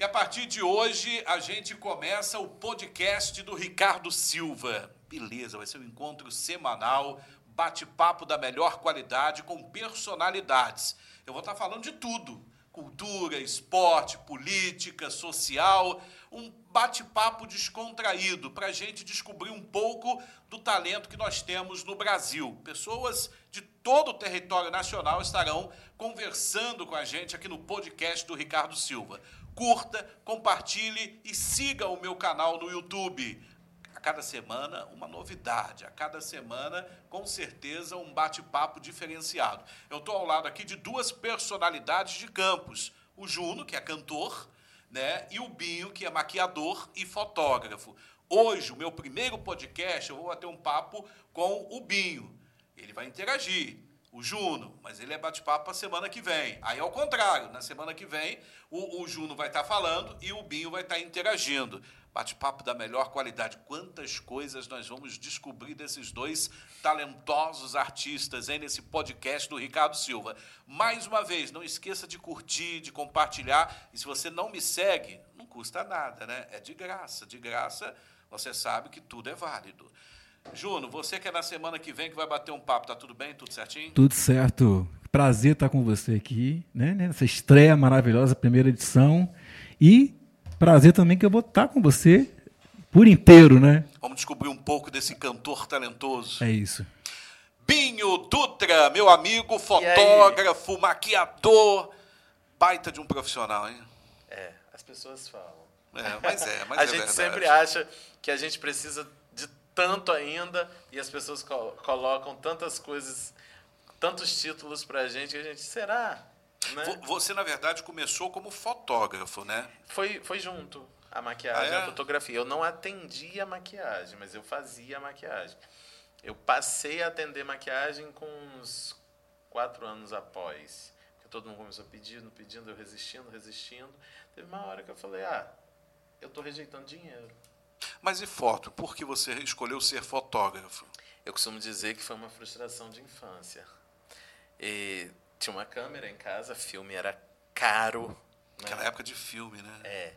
E a partir de hoje a gente começa o podcast do Ricardo Silva. Beleza, vai ser um encontro semanal, bate-papo da melhor qualidade com personalidades. Eu vou estar falando de tudo: cultura, esporte, política, social, um bate-papo descontraído para a gente descobrir um pouco do talento que nós temos no Brasil. Pessoas de todo o território nacional estarão conversando com a gente aqui no podcast do Ricardo Silva curta, compartilhe e siga o meu canal no YouTube. A cada semana, uma novidade. A cada semana, com certeza, um bate-papo diferenciado. Eu estou ao lado aqui de duas personalidades de campos. O Juno, que é cantor, né? e o Binho, que é maquiador e fotógrafo. Hoje, o meu primeiro podcast, eu vou bater um papo com o Binho. Ele vai interagir o Juno, mas ele é bate-papo para semana que vem. Aí, ao contrário, na semana que vem, o, o Juno vai estar tá falando e o Binho vai estar tá interagindo. Bate-papo da melhor qualidade. Quantas coisas nós vamos descobrir desses dois talentosos artistas aí nesse podcast do Ricardo Silva. Mais uma vez, não esqueça de curtir, de compartilhar. E se você não me segue, não custa nada, né? É de graça. De graça, você sabe que tudo é válido. Juno, você que é na semana que vem que vai bater um papo, tá tudo bem? Tudo certinho? Tudo certo. Prazer estar com você aqui, né? Nessa estreia maravilhosa, primeira edição. E prazer também que eu vou estar com você por inteiro, né? Vamos descobrir um pouco desse cantor talentoso. É isso. Binho Dutra, meu amigo, fotógrafo, maquiador, baita de um profissional, hein? É, as pessoas falam. É, mas é, mas a é gente verdade. sempre acha que a gente precisa tanto ainda e as pessoas colocam tantas coisas, tantos títulos para a gente que a gente será. Né? Você na verdade começou como fotógrafo, né? Foi, foi junto a maquiagem, ah, é? a fotografia. Eu não atendia a maquiagem, mas eu fazia a maquiagem. Eu passei a atender maquiagem com uns quatro anos após. Porque todo mundo começou pedindo, pedindo, eu resistindo, resistindo. Teve uma hora que eu falei, ah, eu estou rejeitando dinheiro. Mas e foto? Por que você escolheu ser fotógrafo? Eu costumo dizer que foi uma frustração de infância. E tinha uma câmera em casa, filme era caro. Né? Aquela época de filme, né? É.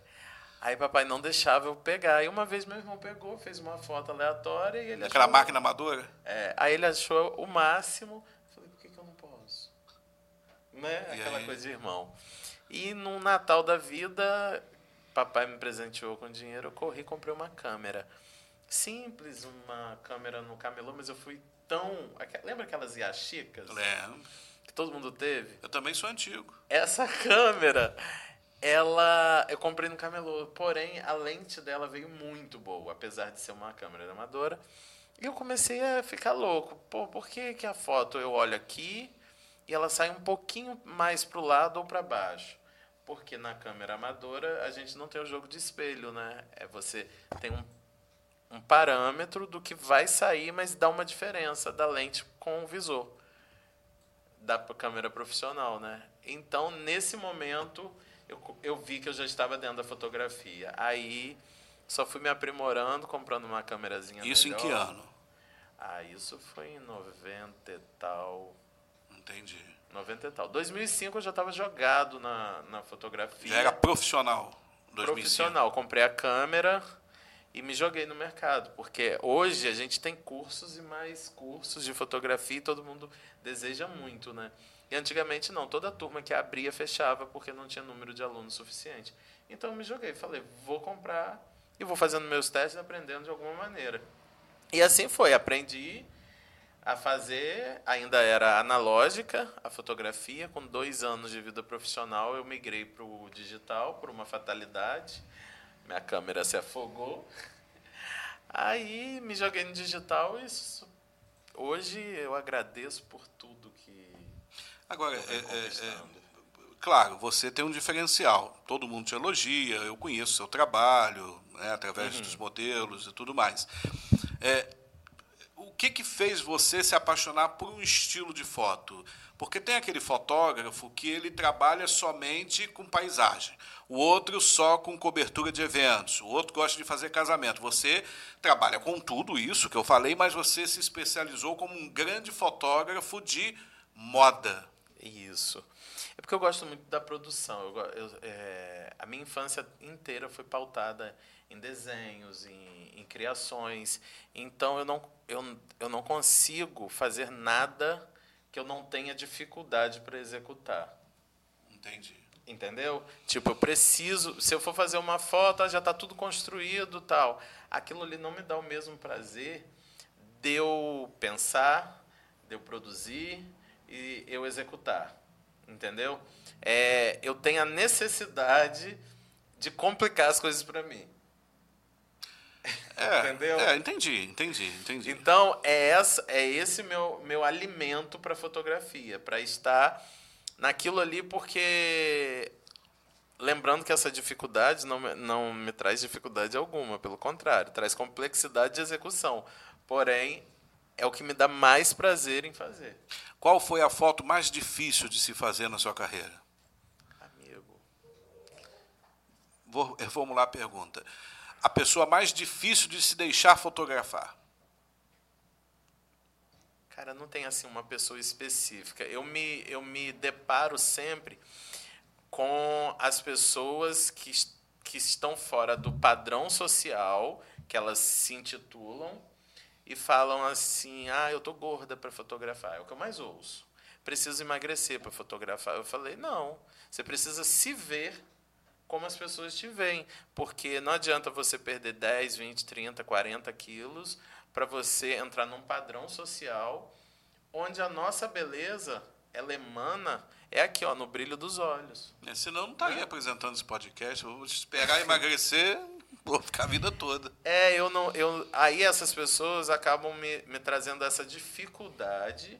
Aí papai não deixava eu pegar. E uma vez meu irmão pegou, fez uma foto aleatória e ele Aquela achou... máquina amadora? É. Aí ele achou o máximo. Eu falei, por que, que eu não posso? Né? E Aquela aí? coisa de irmão. E no Natal da vida, papai me presenteou com dinheiro, eu corri e comprei uma câmera. Simples, uma câmera no camelô, mas eu fui tão. Lembra aquelas Yashicas? Lembro. Que todo mundo teve? Eu também sou antigo. Essa câmera, ela. Eu comprei no camelô, porém a lente dela veio muito boa, apesar de ser uma câmera amadora. E eu comecei a ficar louco. Pô, por que, que a foto eu olho aqui e ela sai um pouquinho mais para o lado ou para baixo? Porque na câmera amadora a gente não tem o jogo de espelho, né? É você tem um, um parâmetro do que vai sair, mas dá uma diferença da lente com o visor da câmera profissional, né? Então, nesse momento, eu, eu vi que eu já estava dentro da fotografia. Aí, só fui me aprimorando, comprando uma câmerazinha Isso melhor. em que ano? Ah, isso foi em 90 e tal. Entendi. 90 e tal. 2005 eu já estava jogado na, na fotografia. Já era profissional. 2005. Profissional. Comprei a câmera e me joguei no mercado. Porque hoje a gente tem cursos e mais cursos de fotografia e todo mundo deseja muito, né? E antigamente não, toda a turma que abria fechava porque não tinha número de alunos suficiente. Então eu me joguei, falei, vou comprar e vou fazendo meus testes aprendendo de alguma maneira. E assim foi, aprendi a fazer, ainda era analógica a fotografia, com dois anos de vida profissional eu migrei para o digital por uma fatalidade, minha câmera se afogou, aí me joguei no digital e hoje eu agradeço por tudo que Agora, é, é, é, claro, você tem um diferencial, todo mundo te elogia, eu conheço seu trabalho, né, através uhum. dos modelos e tudo mais. É, que, que fez você se apaixonar por um estilo de foto? Porque tem aquele fotógrafo que ele trabalha somente com paisagem, o outro só com cobertura de eventos, o outro gosta de fazer casamento. Você trabalha com tudo isso que eu falei, mas você se especializou como um grande fotógrafo de moda. Isso. É porque eu gosto muito da produção. Eu, eu, é, a minha infância inteira foi pautada em desenhos, em, em criações. Então eu não, eu, eu não consigo fazer nada que eu não tenha dificuldade para executar. Entendi. Entendeu? Tipo, eu preciso. Se eu for fazer uma foto, ah, já está tudo construído tal. Aquilo ali não me dá o mesmo prazer de eu pensar, de eu produzir e eu executar. Entendeu? É, eu tenho a necessidade de complicar as coisas para mim. É, Entendeu? É, entendi, entendi, entendi. Então, é, essa, é esse meu, meu alimento para fotografia, para estar naquilo ali, porque lembrando que essa dificuldade não, não me traz dificuldade alguma, pelo contrário, traz complexidade de execução. Porém, é o que me dá mais prazer em fazer. Qual foi a foto mais difícil de se fazer na sua carreira? Amigo. Vou reformular a pergunta. A pessoa mais difícil de se deixar fotografar? Cara, não tem assim uma pessoa específica. Eu me, eu me deparo sempre com as pessoas que, que estão fora do padrão social que elas se intitulam e falam assim: ah, eu tô gorda para fotografar. É o que eu mais ouço. Preciso emagrecer para fotografar. Eu falei: não, você precisa se ver como as pessoas te veem. Porque não adianta você perder 10, 20, 30, 40 quilos para você entrar num padrão social onde a nossa beleza ela emana é aqui, ó, no brilho dos olhos. É, senão não estaria é. apresentando esse podcast. Eu vou esperar emagrecer Vou ficar a vida toda. É, eu não. Eu, aí essas pessoas acabam me, me trazendo essa dificuldade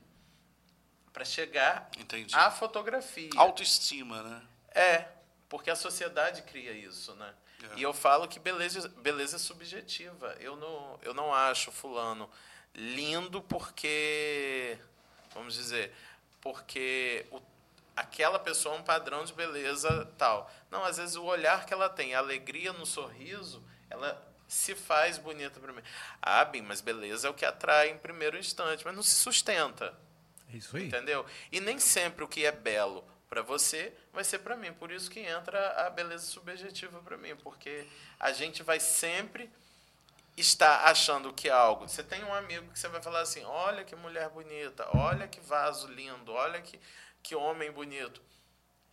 para chegar Entendi. à fotografia. Autoestima, né? É, porque a sociedade cria isso, né? É. E eu falo que beleza, beleza é subjetiva. Eu não, eu não acho fulano lindo porque, vamos dizer, porque o aquela pessoa é um padrão de beleza tal. Não, às vezes o olhar que ela tem, a alegria no sorriso, ela se faz bonita para mim. Ah, bem, mas beleza é o que atrai em primeiro instante, mas não se sustenta. É isso aí. Entendeu? E nem sempre o que é belo para você vai ser para mim. Por isso que entra a beleza subjetiva para mim, porque a gente vai sempre estar achando que é algo. Você tem um amigo que você vai falar assim: "Olha que mulher bonita, olha que vaso lindo, olha que que homem bonito.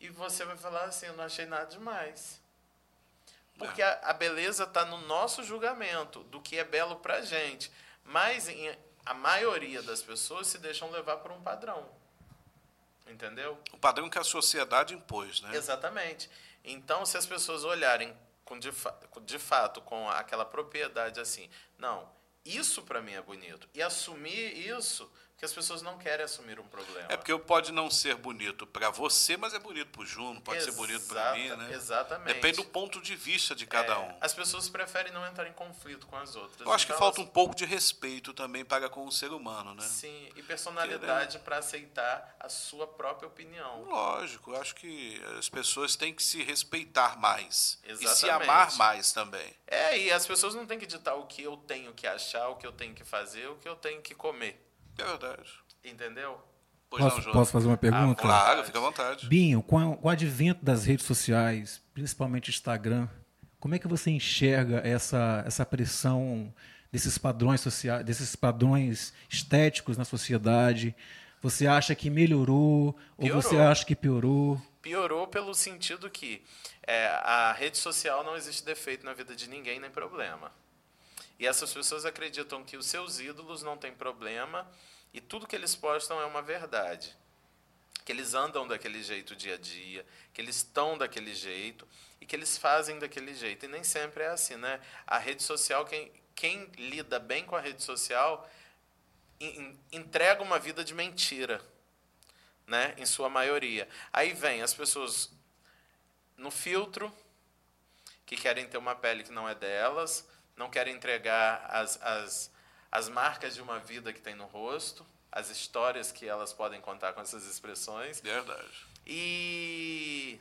E você vai falar assim, eu não achei nada demais. Porque a, a beleza está no nosso julgamento do que é belo para gente. Mas em, a maioria das pessoas se deixam levar por um padrão. Entendeu? O padrão que a sociedade impôs, né? Exatamente. Então, se as pessoas olharem com de, fa de fato com aquela propriedade assim, não, isso para mim é bonito. E assumir isso que as pessoas não querem assumir um problema. É porque pode não ser bonito para você, mas é bonito para o Juno, pode Exata, ser bonito para mim, né? Exatamente. Depende do ponto de vista de cada é, um. As pessoas preferem não entrar em conflito com as outras. Eu acho então, que falta um pouco de respeito também para com o ser humano, né? Sim, e personalidade para aceitar a sua própria opinião. Lógico, eu acho que as pessoas têm que se respeitar mais Exatamente. e se amar mais também. É, e as pessoas não têm que ditar o que eu tenho que achar, o que eu tenho que fazer, o que eu tenho que comer. É verdade. Entendeu? Pois posso, não, posso fazer uma pergunta? Ah, claro, fica à vontade. Binho, com, com o advento das redes sociais, principalmente Instagram, como é que você enxerga essa, essa pressão desses padrões sociais, desses padrões estéticos na sociedade? Você acha que melhorou piorou. ou você acha que piorou? Piorou pelo sentido que é, a rede social não existe defeito na vida de ninguém nem problema. E essas pessoas acreditam que os seus ídolos não têm problema e tudo que eles postam é uma verdade. Que eles andam daquele jeito dia a dia, que eles estão daquele jeito e que eles fazem daquele jeito. E nem sempre é assim, né? A rede social, quem, quem lida bem com a rede social, entrega uma vida de mentira, né? Em sua maioria. Aí vem as pessoas no filtro, que querem ter uma pele que não é delas, não querem entregar as, as as marcas de uma vida que tem no rosto, as histórias que elas podem contar com essas expressões. Verdade. E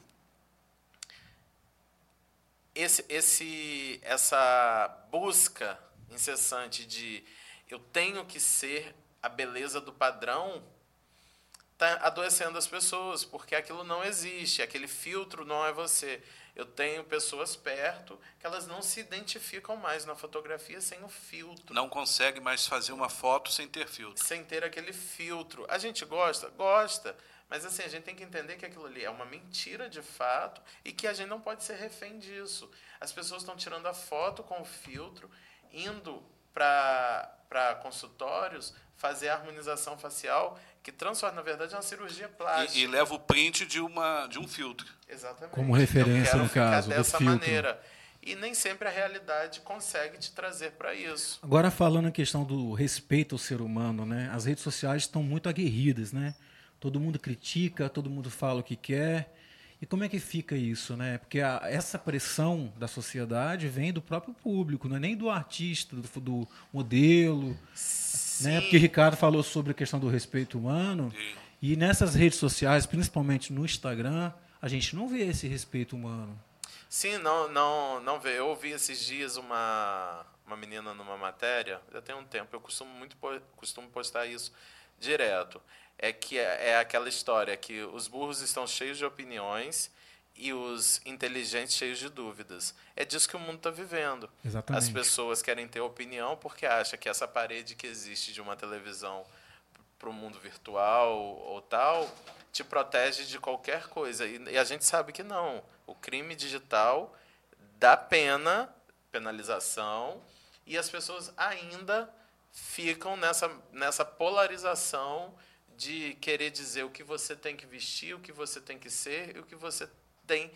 esse, esse, essa busca incessante de eu tenho que ser a beleza do padrão está adoecendo as pessoas, porque aquilo não existe, aquele filtro não é você. Eu tenho pessoas perto que elas não se identificam mais na fotografia sem o filtro. Não consegue mais fazer uma foto sem ter filtro. Sem ter aquele filtro. A gente gosta? Gosta. Mas assim, a gente tem que entender que aquilo ali é uma mentira de fato e que a gente não pode ser refém disso. As pessoas estão tirando a foto com o filtro, indo para consultórios fazer a harmonização facial, que transforma, na verdade, em uma cirurgia plástica. E, e, leva o print de, uma, de um filtro. Exatamente. Como referência, no caso, dessa do filtro. maneira. E nem sempre a realidade consegue te trazer para isso. Agora, falando em questão do respeito ao ser humano, né? as redes sociais estão muito aguerridas. Né? Todo mundo critica, todo mundo fala o que quer. E como é que fica isso, né? Porque a, essa pressão da sociedade vem do próprio público, não é nem do artista, do, do modelo, Sim. Né? Porque Ricardo falou sobre a questão do respeito humano Sim. e nessas redes sociais, principalmente no Instagram, a gente não vê esse respeito humano. Sim, não, não, não vê. Eu ouvi esses dias uma uma menina numa matéria, já tem um tempo. Eu costumo muito costumo postar isso direto é que é, é aquela história que os burros estão cheios de opiniões e os inteligentes cheios de dúvidas. É disso que o mundo está vivendo. Exatamente. As pessoas querem ter opinião porque acham que essa parede que existe de uma televisão para o mundo virtual ou tal te protege de qualquer coisa. E, a gente sabe que não. O crime digital dá pena, penalização, e as pessoas ainda ficam nessa, nessa polarização de querer dizer o que você tem que vestir, o que você tem que ser e o que você tem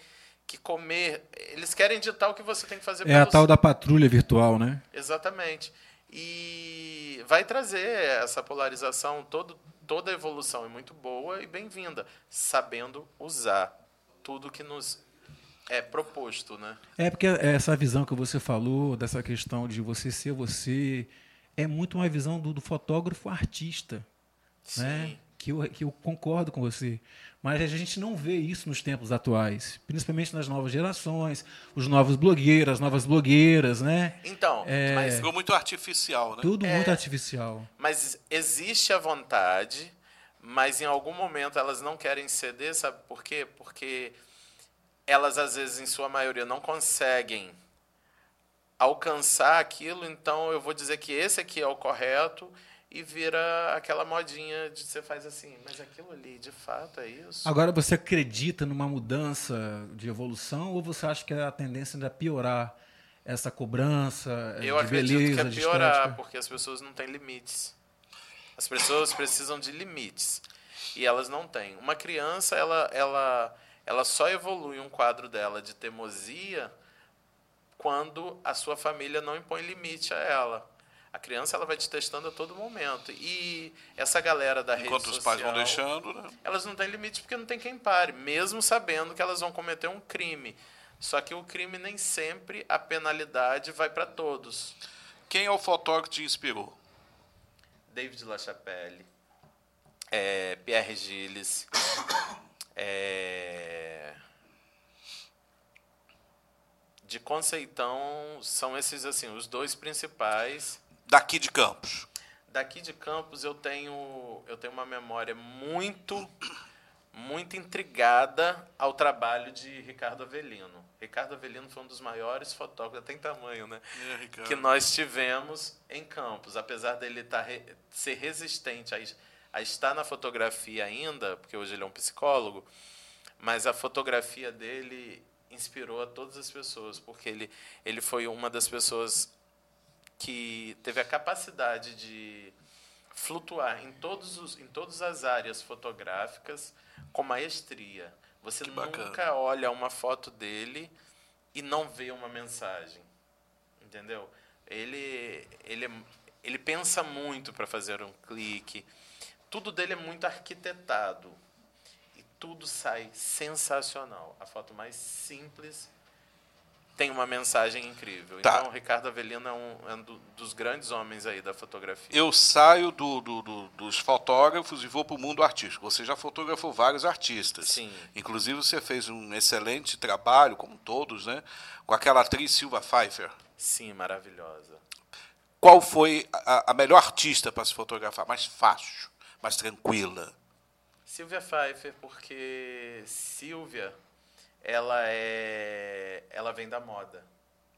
que comer. Eles querem ditar o que você tem que fazer. É a tal da patrulha virtual, né? Exatamente. E vai trazer essa polarização, todo, toda a evolução é muito boa e bem-vinda, sabendo usar tudo que nos é proposto, né? É porque essa visão que você falou, dessa questão de você ser você, é muito uma visão do, do fotógrafo artista. Né? Que, eu, que eu concordo com você. Mas a gente não vê isso nos tempos atuais, principalmente nas novas gerações, os novos blogueiros, as novas blogueiras, né? Então, É. mas, Ficou muito artificial, né? Tudo É. muito artificial. mas existe a vontade, mas em algum momento elas não querem ceder, sabe por quê? Porque elas, às vezes, em sua maioria, não conseguem alcançar aquilo, então eu vou dizer que esse aqui é o correto e vira aquela modinha de você faz assim, mas aquilo ali, de fato, é isso? Agora, você acredita numa mudança de evolução ou você acha que a tendência ainda é piorar essa cobrança Eu de acredito beleza, que é piorar, porque as pessoas não têm limites. As pessoas precisam de limites e elas não têm. Uma criança, ela, ela, ela só evolui um quadro dela de teimosia quando a sua família não impõe limite a ela. A criança ela vai te testando a todo momento. E essa galera da Enquanto rede os pais vão social, deixando, né? elas não têm limite porque não tem quem pare, mesmo sabendo que elas vão cometer um crime. Só que o crime nem sempre a penalidade vai para todos. Quem é o fotógrafo que te inspirou? David LaChapelle, é, Pierre Gilles, é, de Conceitão são esses assim os dois principais. Daqui de Campos. Daqui de Campos eu tenho eu tenho uma memória muito muito intrigada ao trabalho de Ricardo Avelino. Ricardo Avelino foi um dos maiores fotógrafos, tem tamanho, né? É, que nós tivemos em Campos. Apesar dele tá re- ser resistente a, a estar na fotografia ainda, porque hoje ele é um psicólogo, mas a fotografia dele inspirou a todas as pessoas, porque ele, ele foi uma das pessoas que teve a capacidade de flutuar em, todos os, em todas as áreas fotográficas com maestria. Você Que bacana. nunca olha uma foto dele e não vê uma mensagem. Entendeu? Ele, ele, ele pensa muito para fazer um clique. Tudo dele é muito arquitetado. E tudo sai sensacional. A foto mais simples tem uma mensagem incrível. Tá. Então, o Ricardo Avelino é um, é um do- dos grandes homens aí da fotografia. Eu saio do, do- do- dos fotógrafos e vou para o mundo artístico. Você já fotografou vários artistas. Sim. Inclusive, você fez um excelente trabalho, como todos, né? Com aquela atriz Silva Pfeiffer. Sim, maravilhosa. Qual foi a, a melhor artista para se fotografar? Mais fácil, mais tranquila. Silvia Pfeiffer, porque Silvia, ela é ela vem da moda.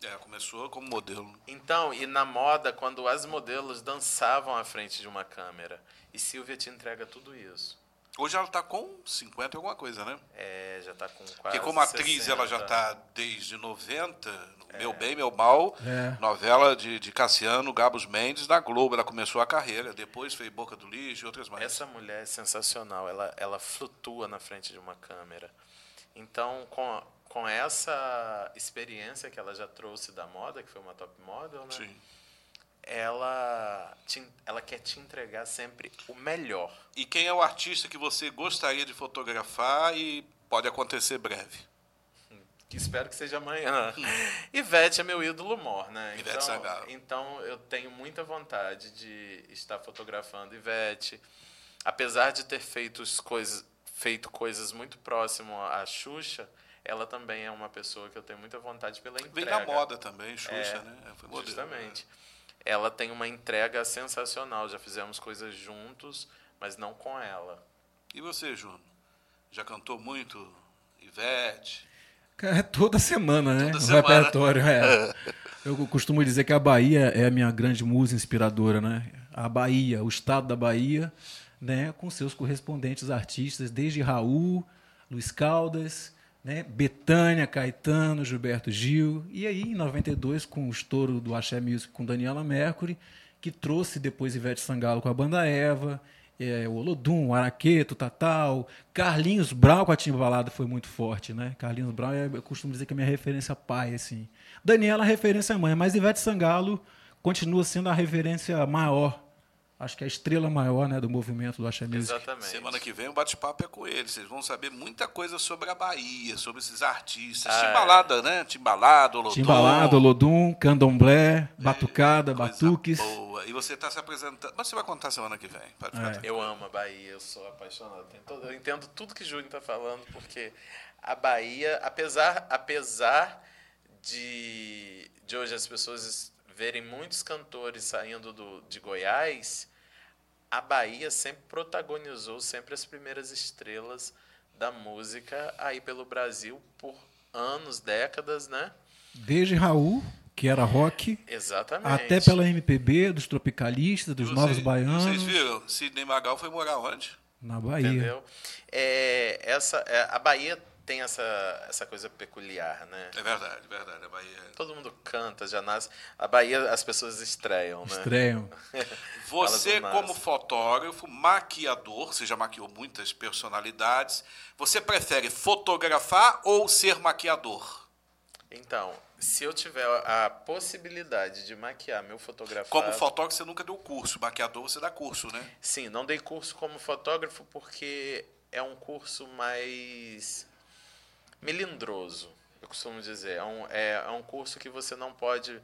É, começou como modelo. Então, e na moda, quando as modelos dançavam à frente de uma câmera. E Silvia te entrega tudo isso. Hoje ela está com 50 e alguma coisa, né? É, já está com quase Porque como atriz 60. ela já está desde 90, Meu Bem, Meu Mal, É. novela de, de Cassiano Gabos Mendes na Globo. Ela começou a carreira, depois fez Boca do Lixo e outras mais. Essa mulher é sensacional, ela, ela flutua na frente de uma câmera. Então, com, com essa experiência que ela já trouxe da moda, que foi uma top model, né? Sim. Ela, te, ela quer te entregar sempre o melhor. E quem é o artista que você gostaria de fotografar e pode acontecer breve? Que espero que seja amanhã. Ivete é meu ídolo mor, né? Hum. Ivete então, Sangalo. então eu tenho muita vontade de estar fotografando Ivete. Apesar de ter feito as coisas, feito coisas muito próximo à Xuxa, ela também é uma pessoa que eu tenho muita vontade pela Vem entrega. da moda também, Xuxa, É, né? Foi modelo, Justamente. Ela tem uma entrega sensacional. Já fizemos coisas juntos, mas não com ela. E você, Juno? Já cantou muito Ivete? Cara, é toda semana, né? Toda o semana. repertório, é. Eu costumo dizer que a Bahia é a minha grande musa inspiradora, né? A Bahia, o estado da Bahia, né? Com seus correspondentes artistas, desde Raul, Luiz Caldas, né? Betânia, Caetano, Gilberto Gil. E aí, em 92, com o estouro do Axé Music com Daniela Mercury, que trouxe depois Ivete Sangalo com a banda Eva, é, o Olodum, Araqueto, Tatal, Carlinhos Brau com a Timbalada foi muito forte, né? Carlinhos Brau, é, eu costumo dizer que é minha referência pai, assim. Daniela, referência mãe, mas Ivete Sangalo continua sendo a referência maior, acho que é a estrela maior, né, do movimento do Axé Music. Exatamente. Semana que vem o bate-papo é com ele. Vocês vão saber muita coisa sobre a Bahia, sobre esses artistas. Ah, é. Timbalada, né? Timbalada, Olodum. Timbalada, Olodum, Candomblé, Batucada, coisa Batuques. Boa. E você está se apresentando. Mas você vai contar semana que vem. Pode ficar É. Eu amo a Bahia, eu sou apaixonado. Todo- eu entendo tudo que o Júnior está falando, porque a Bahia, apesar, apesar de, de hoje as pessoas verem muitos cantores saindo do, de Goiás, a Bahia sempre protagonizou sempre as primeiras estrelas da música aí pelo Brasil por anos, décadas, né? Desde Raul, que era rock, Exatamente. até pela MPB, dos tropicalistas, dos E novos vocês- baianos, Vocês viram? Sidney Magal foi morar onde? na Bahia. Entendeu? É, essa, é, a Bahia tem essa, essa coisa peculiar, né? É verdade, é verdade. A Bahia. Todo mundo canta, já nasce. A Bahia as pessoas estreiam, né? Estreiam. Você, como fotógrafo, maquiador, você já maquiou muitas personalidades. Você prefere fotografar ou ser maquiador? Então, se eu tiver a possibilidade de maquiar meu fotografado... Como fotógrafo, você nunca deu curso. Maquiador, você dá curso, né? Sim, não dei curso como fotógrafo porque é um curso mais melindroso, eu costumo dizer. É um, é, é um curso que você não pode.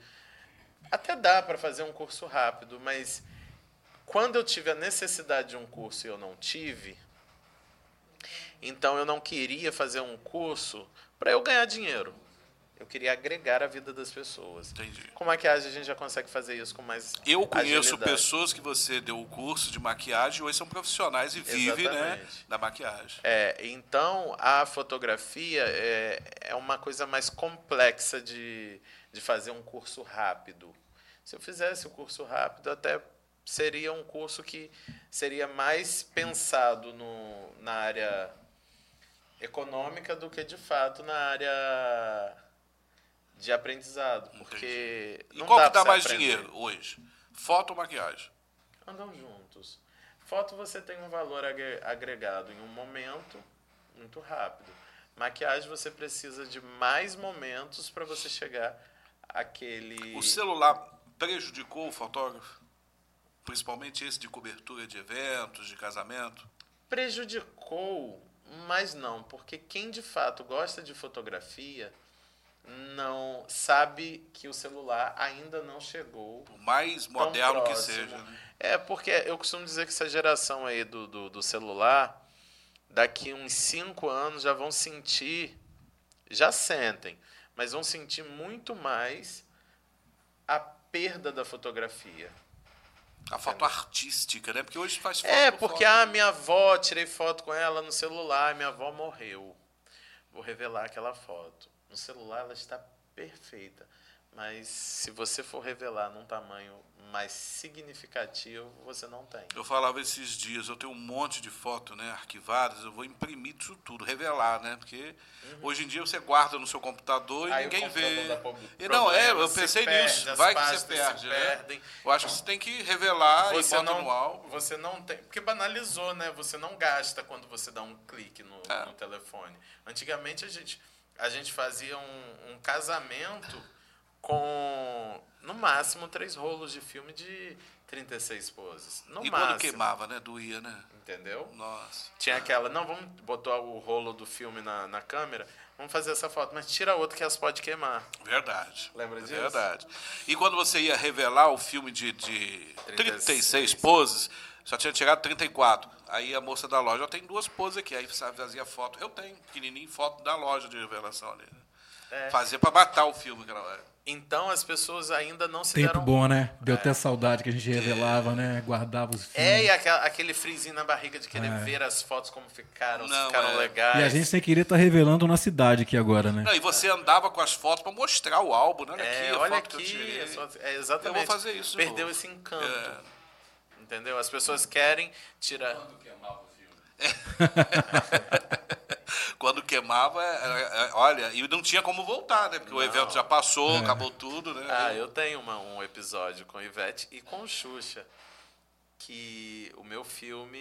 Até dá para fazer um curso rápido, mas quando eu tive a necessidade de um curso e eu não tive, então eu não queria fazer um curso para eu ganhar dinheiro. Eu queria agregar a vida das pessoas. Entendi. Com maquiagem a gente já consegue fazer isso com mais Eu conheço agilidade. pessoas que você deu o curso de maquiagem e hoje são profissionais e vivem né, da maquiagem. É, então a fotografia é, é uma coisa mais complexa de, de fazer um curso rápido. Se eu fizesse o curso rápido, até seria um curso que seria mais pensado no, na área econômica do que de fato na área de aprendizado, porque E não qual dá que dá mais aprender. dinheiro hoje? Foto ou maquiagem? andam juntos. Foto você tem um valor agre- agregado em um momento muito rápido. Maquiagem você precisa de mais momentos para você chegar àquele. O celular prejudicou o fotógrafo? Principalmente esse de cobertura de eventos, de casamento? Prejudicou, mas não, porque quem de fato gosta de fotografia não sabe que o celular ainda não chegou Por mais moderno que seja, né? É, porque eu costumo dizer que essa geração aí do, do, do celular, daqui uns cinco anos já vão sentir, já sentem, mas vão sentir muito mais a perda da fotografia. A foto artística, né? Porque hoje faz foto É, por porque foto. a minha avó, tirei foto com ela no celular, minha avó morreu. vou revelar aquela foto. No celular ela está perfeita, mas se você for revelar num tamanho mais significativo, você não tem. Eu falava esses dias, eu tenho um monte de fotos né, arquivadas, eu vou imprimir isso tudo, revelar, né? Porque uhum. hoje em dia você guarda no seu computador e Aí ninguém vê. E não, é, eu pensei nisso. Vai que você perde, né? Perdem. Eu acho que você tem que revelar você e não, no álbum. Você não tem. Porque banalizou, né? Você não gasta quando você dá um clique no, é. no telefone. Antigamente a gente, a gente fazia um, um casamento com no máximo três rolos de filme de 36 poses. No e máximo. quando queimava, né? Doía, né? Entendeu? Nossa. Tinha aquela, não, vamos botar o rolo do filme na, na câmera, vamos fazer essa foto, mas tira outra que elas pode queimar. Verdade. Lembra disso? Verdade. E quando você ia revelar o filme de, de 36, 36 poses, só tinha tirado 34. Aí a moça da loja, eu tenho duas poses aqui. Aí fazia foto. Eu tenho, pequenininho, foto da loja de revelação ali. Né? É. Fazia para matar o filme aquela hora. Então as pessoas ainda não se Tempo deram... bom, né? Deu é. até saudade que a gente revelava, né? Guardava os filmes. É, e aquela, aquele frisinho na barriga de querer é. ver as fotos como ficaram, não, ficaram é. legais. E a gente sem querer tá revelando na cidade aqui agora, né? Não, e você andava com as fotos para mostrar o álbum, né? Olha é, aqui, olha aqui. É, exatamente. Eu vou fazer isso. Perdeu esse encanto. É. Entendeu? As pessoas querem tirar... Quando queimava o filme. quando queimava, é, é, olha, e não tinha como voltar, né? Porque não. o evento já passou, é. acabou tudo, né? Ah, eu tenho uma, um episódio com Ivete e com Xuxa, que o meu filme,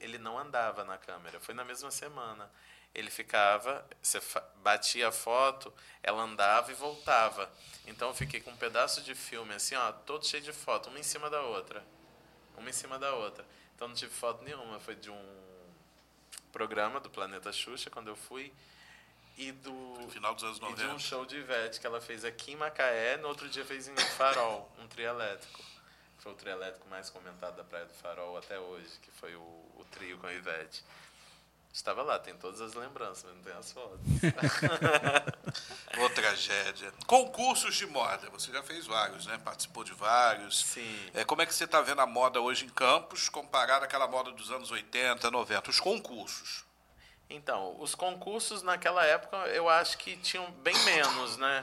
ele não andava na câmera, foi na mesma semana. Ele ficava, você batia a foto, ela andava e voltava. Então eu fiquei com um pedaço de filme assim, ó, todo cheio de foto, uma em cima da outra. Uma em cima da outra. Então não tive foto nenhuma, foi de um programa do Planeta Xuxa, quando eu fui. E do. Final dos anos 90. E de um show de Ivete que ela fez aqui em Macaé, no outro dia fez em Farol, um trio elétrico. Foi o trio elétrico mais comentado da Praia do Farol até hoje, que foi o, o trio com a Ivete. Estava lá, tem todas as lembranças, mas não tem as fotos. Ô, tragédia. Concursos de moda, você já fez vários, né? Participou de vários. Sim. É, como é que você está vendo a moda hoje em Campos, comparada àquela moda dos anos 80, 90? Os concursos. Então, os concursos naquela época eu acho que tinham bem menos, né?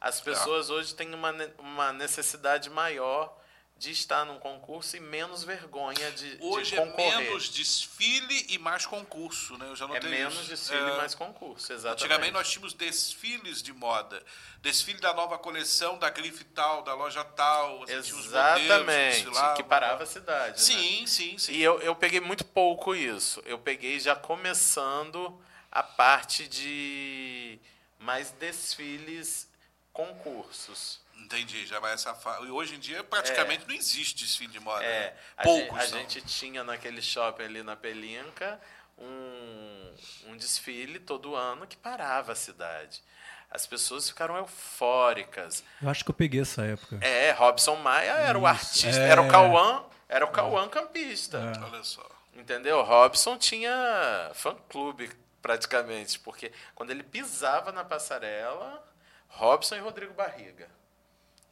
As pessoas é. hoje têm uma, uma necessidade maior de estar num concurso e menos vergonha de, Hoje de concorrer. é menos desfile e mais concurso, né? Eu já é menos isso. desfile é... e mais concurso, exatamente. Antigamente nós tínhamos desfiles de moda. Desfile da nova coleção, da grife tal, da loja tal. Assim, exatamente, modelos, que parava a cidade. Sim, né? sim, sim. E eu, eu peguei muito pouco isso. Eu peguei já começando a parte de mais desfiles concursos. Entendi, já vai essa fase. Hoje em dia praticamente é. não existe desfile de moda. É. Né? Poucos. A, gente, a gente tinha naquele shopping ali na Pelinca um, um desfile todo ano que parava a cidade. As pessoas ficaram eufóricas. Eu acho que eu peguei essa época. É, Robson Maia era Isso. o artista, é. era o Cauã, era o Cauã campista. É. Olha só. Entendeu? Robson tinha fã-clube praticamente, porque quando ele pisava na passarela, Robson e Rodrigo Barriga.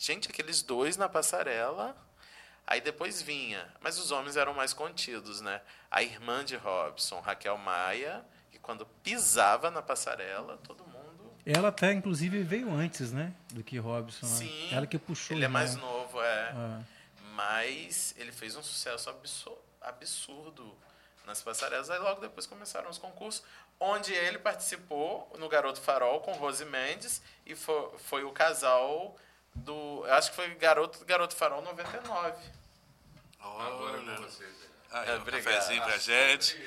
Gente, aqueles dois na passarela. Aí depois vinha. Mas os homens eram mais contidos, né? A irmã de Robson, Raquel Maia, que quando pisava na passarela, todo mundo. Ela até, inclusive, veio antes, né? Do que Robson. Né? Sim. Ela que puxou. Ele é mais novo, é. Ah. Mas ele fez um sucesso absurdo nas passarelas. Aí logo depois começaram os concursos, onde ele participou no Garoto Farol com Rose Mendes e foi, foi o casal do. Eu acho que foi Garoto, Garoto Farol 99. Olha. Agora com vocês. Aí, é, um cafezinho pra gente.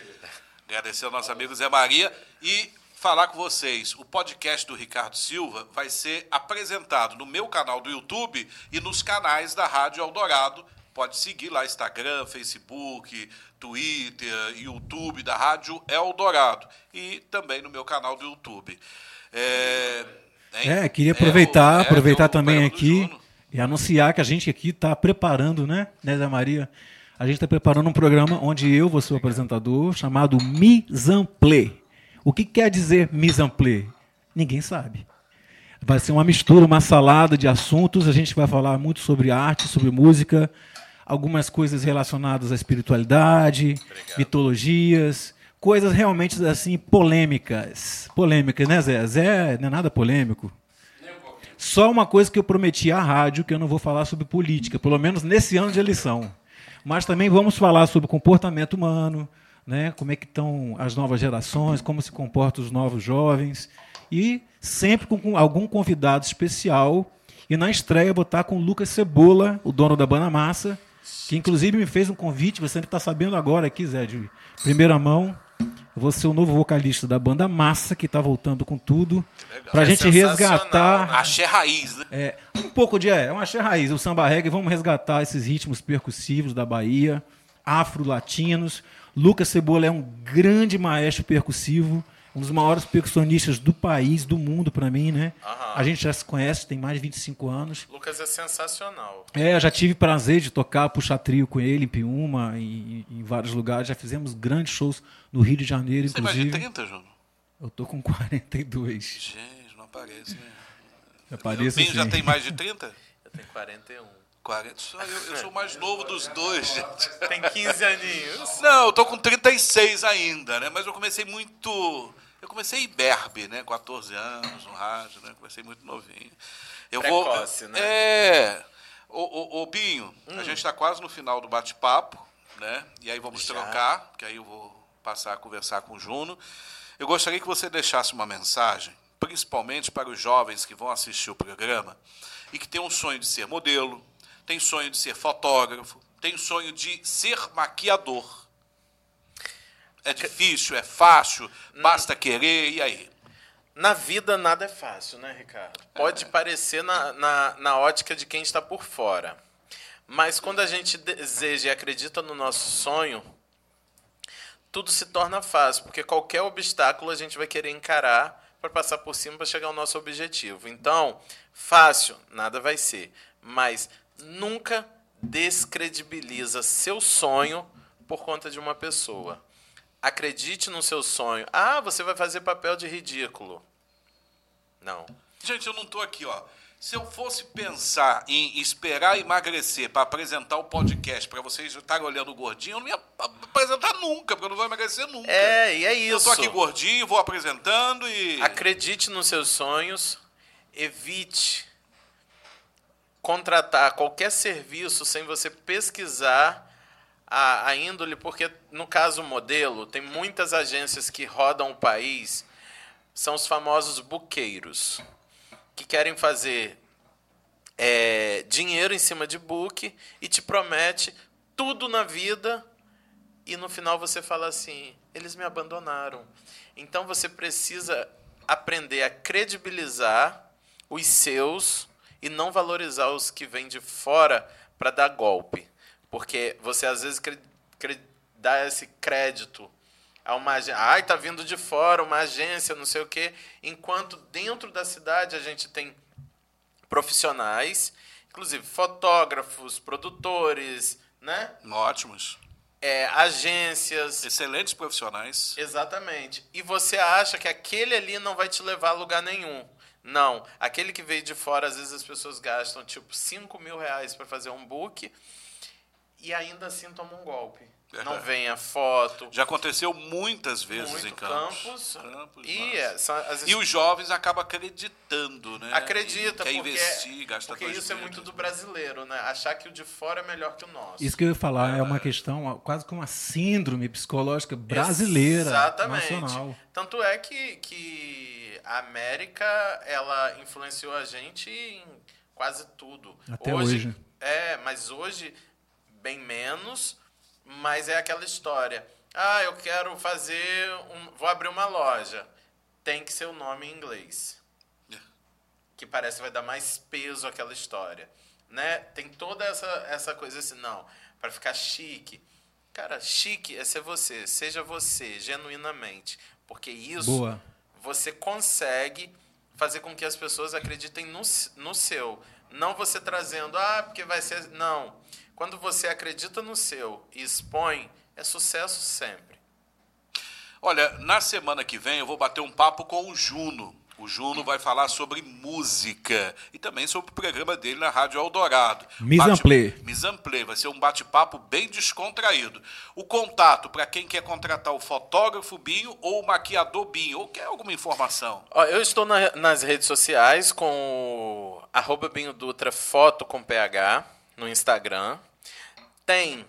Agradecer ao nosso amigo Zé Maria e falar com vocês. O podcast do Ricardo Silva vai ser apresentado no meu canal do YouTube e nos canais da Rádio Eldorado. Pode seguir lá Instagram, Facebook, Twitter, YouTube da Rádio Eldorado e também no meu canal do YouTube. É, é, queria aproveitar, é, o, aproveitar também aqui e anunciar que a gente aqui está preparando, né, né, Zé Maria? A gente está preparando um programa onde eu vou ser o apresentador, chamado Play. O que quer dizer Play? Ninguém sabe. Vai ser uma mistura, uma salada de assuntos. A gente vai falar muito sobre arte, sobre música, algumas coisas relacionadas à espiritualidade, Obrigado. mitologias, coisas realmente assim polêmicas. Polêmicas, né, Zé? Zé não é nada polêmico. Só uma coisa que eu prometi à rádio, que eu não vou falar sobre política, pelo menos nesse ano de eleição. Mas também vamos falar sobre comportamento humano, né? como é que estão as novas gerações, como se comportam os novos jovens. E sempre com algum convidado especial. E na estreia vou estar com o Lucas Cebola, o dono da Bana Massa, que inclusive me fez um convite, você está sabendo agora aqui, Zé, de primeira mão. Vou ser o novo vocalista da banda Massa, que está voltando com tudo. Para a É gente resgatar. né? Axé raiz, né? É, um pouco de. É, é uma axé raiz, o samba reggae. Vamos resgatar esses ritmos percussivos da Bahia, afro-latinos. Lucas Cebola é um grande maestro percussivo, um dos maiores percussionistas do país, do mundo, para mim, né? Aham. A gente já se conhece, tem mais de 25 anos. Lucas é sensacional. É, eu já tive prazer de tocar puxar trio com ele em Piúma, em, em vários lugares. Já fizemos grandes shows no Rio de Janeiro, Você tem mais de inclusive. 30, Júnior? Eu tô com 42. Gente, não aparece, né? Eu pareço Binho já tem mais de 30? Eu tenho 41. 40. Só eu, eu sou o mais novo dos dois, gente. Tem 15 aninhos. Não, eu tô com 36 ainda, né? Mas eu comecei muito. Eu comecei Iberbe, né? 14 anos no rádio, né? Comecei muito novinho. Eu Precoce, vou. né? É. Ô, ô, ô, Binho, a gente está quase no final do bate-papo, né? E aí vamos Já. trocar, que aí eu vou passar a conversar com o Juno. Eu gostaria que você deixasse uma mensagem, principalmente para os jovens que vão assistir o programa e que têm um sonho de ser modelo, tem sonho de ser fotógrafo, tem sonho de ser maquiador. É difícil, é fácil, basta querer, e aí? Na vida nada é fácil, né, Ricardo? Pode parecer na, na, na ótica de quem está por fora. Mas quando a gente deseja e acredita no nosso sonho, tudo se torna fácil, porque qualquer obstáculo a gente vai querer encarar para passar por cima para chegar ao nosso objetivo. Então, fácil, nada vai ser. Mas nunca descredibiliza seu sonho por conta de uma pessoa. Acredite no seu sonho. Ah, você vai fazer papel de ridículo. Não. Gente, eu não estou aqui, ó. Se eu fosse pensar em esperar emagrecer para apresentar o podcast, para vocês estarem olhando o gordinho, eu não ia ap- apresentar nunca, porque eu não vou emagrecer nunca. É, e é Eu isso. tô aqui gordinho, vou apresentando e. Acredite nos seus sonhos, evite contratar qualquer serviço sem você pesquisar a, a índole, porque no caso modelo, tem muitas agências que rodam o país, são os famosos buqueiros, que querem fazer é, dinheiro em cima de book e te promete tudo na vida e no final você fala assim: eles me abandonaram. Então você precisa aprender a credibilizar os seus e não valorizar os que vêm de fora para dar golpe. Porque você às vezes cre- cre- dá esse crédito a uma agência. Ai, tá vindo de fora, uma agência, não sei o quê. Enquanto dentro da cidade a gente tem profissionais, inclusive fotógrafos, produtores, né? Ótimos. É, agências. Excelentes profissionais. Exatamente. E você acha que aquele ali não vai te levar a lugar nenhum. Não. Aquele que veio de fora, às vezes as pessoas gastam tipo 5 mil reais para fazer um book e ainda assim tomam um golpe. Não É. vem a foto. Já aconteceu muitas vezes muito em Campos. campos. Campos, e, é, as E os jovens acabam acreditando, né? Acredita, Quer porque, investir, gasta porque isso é mil, muito três do brasileiro, né? Achar que o de fora é melhor que o nosso. Isso que eu ia falar é uma questão, quase como uma síndrome psicológica brasileira, Exatamente. nacional. Tanto é que, que a América ela influenciou a gente em quase tudo. Até hoje. É, mas hoje bem menos, mas é aquela história. Ah, eu quero fazer um, vou abrir uma loja. Tem que ser o nome em inglês. É. Que parece que vai dar mais peso àquela história, né? Tem toda essa essa coisa assim, não, para ficar chique. Cara, chique é ser você, seja você genuinamente, porque isso Boa. você consegue fazer com que as pessoas acreditem no, no seu. Não você trazendo, ah, porque vai ser. Não. Quando você acredita no seu e expõe, é sucesso sempre. Olha, na semana que vem eu vou bater um papo com o Juno. O Juno vai falar sobre música e também sobre o programa dele na Rádio Eldorado. En place. Vai ser um bate-papo bem descontraído. O contato para quem quer contratar o fotógrafo Binho ou o maquiador Binho, ou quer alguma informação? Ó, eu estou na- nas redes sociais com o arroba Binho Dutra Foto com PH no Instagram. Tem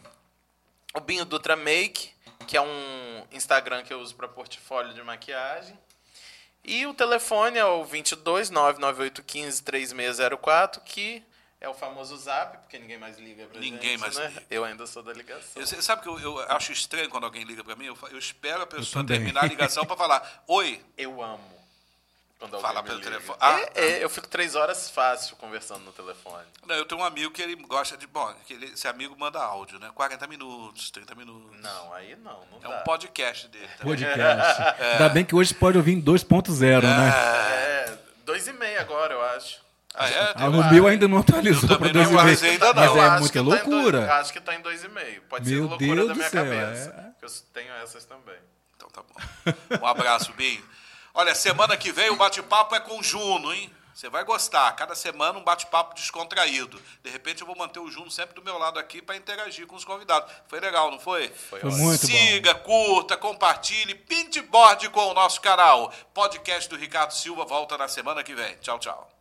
o Binho Dutra Make, que é um Instagram que eu uso para portfólio de maquiagem. E o telefone é o 22 99815 3604, que é o famoso zap, porque ninguém mais liga pra Ninguém gente, mais né? liga. Eu ainda sou da ligação. Eu- Você sabe que eu, eu acho estranho quando alguém liga para mim? Eu, eu espero a pessoa terminar a ligação para falar: Oi, Eu amo. Quando alguém Fala me pelo liga. telefone. Ah, é, é, eu fico três horas fácil conversando no telefone. Não, eu tenho um amigo que ele gosta de. Bom, que ele- esse amigo manda áudio, né? 40 minutos, 30 minutos. Não, aí não, não É dá. um podcast dele. Tá? Podcast. Ainda bem que hoje pode ouvir em 2.0, né? É, dois e meio agora, eu acho. Ah, é? Ah, o meu ainda não Eu atualizou também para não 2,5. atualizei ainda não. Mas Eu é acho muita que tá em dois- loucura. acho que tá em dois e meio. Pode Meu ser loucura Deus da do minha céu, cabeça. é. que Eu tenho essas também. Então tá bom. Um abraço, Binho. Olha, semana que vem o bate-papo é com o Juno, hein? Você vai gostar. Cada semana um bate-papo descontraído. De repente eu vou manter o Juno sempre do meu lado aqui para interagir com os convidados. Foi legal, não foi? Foi Foi muito bom. Siga, curta, compartilhe, pinte borde com o nosso canal. Podcast do Ricardo Silva volta na semana que vem. Tchau, tchau.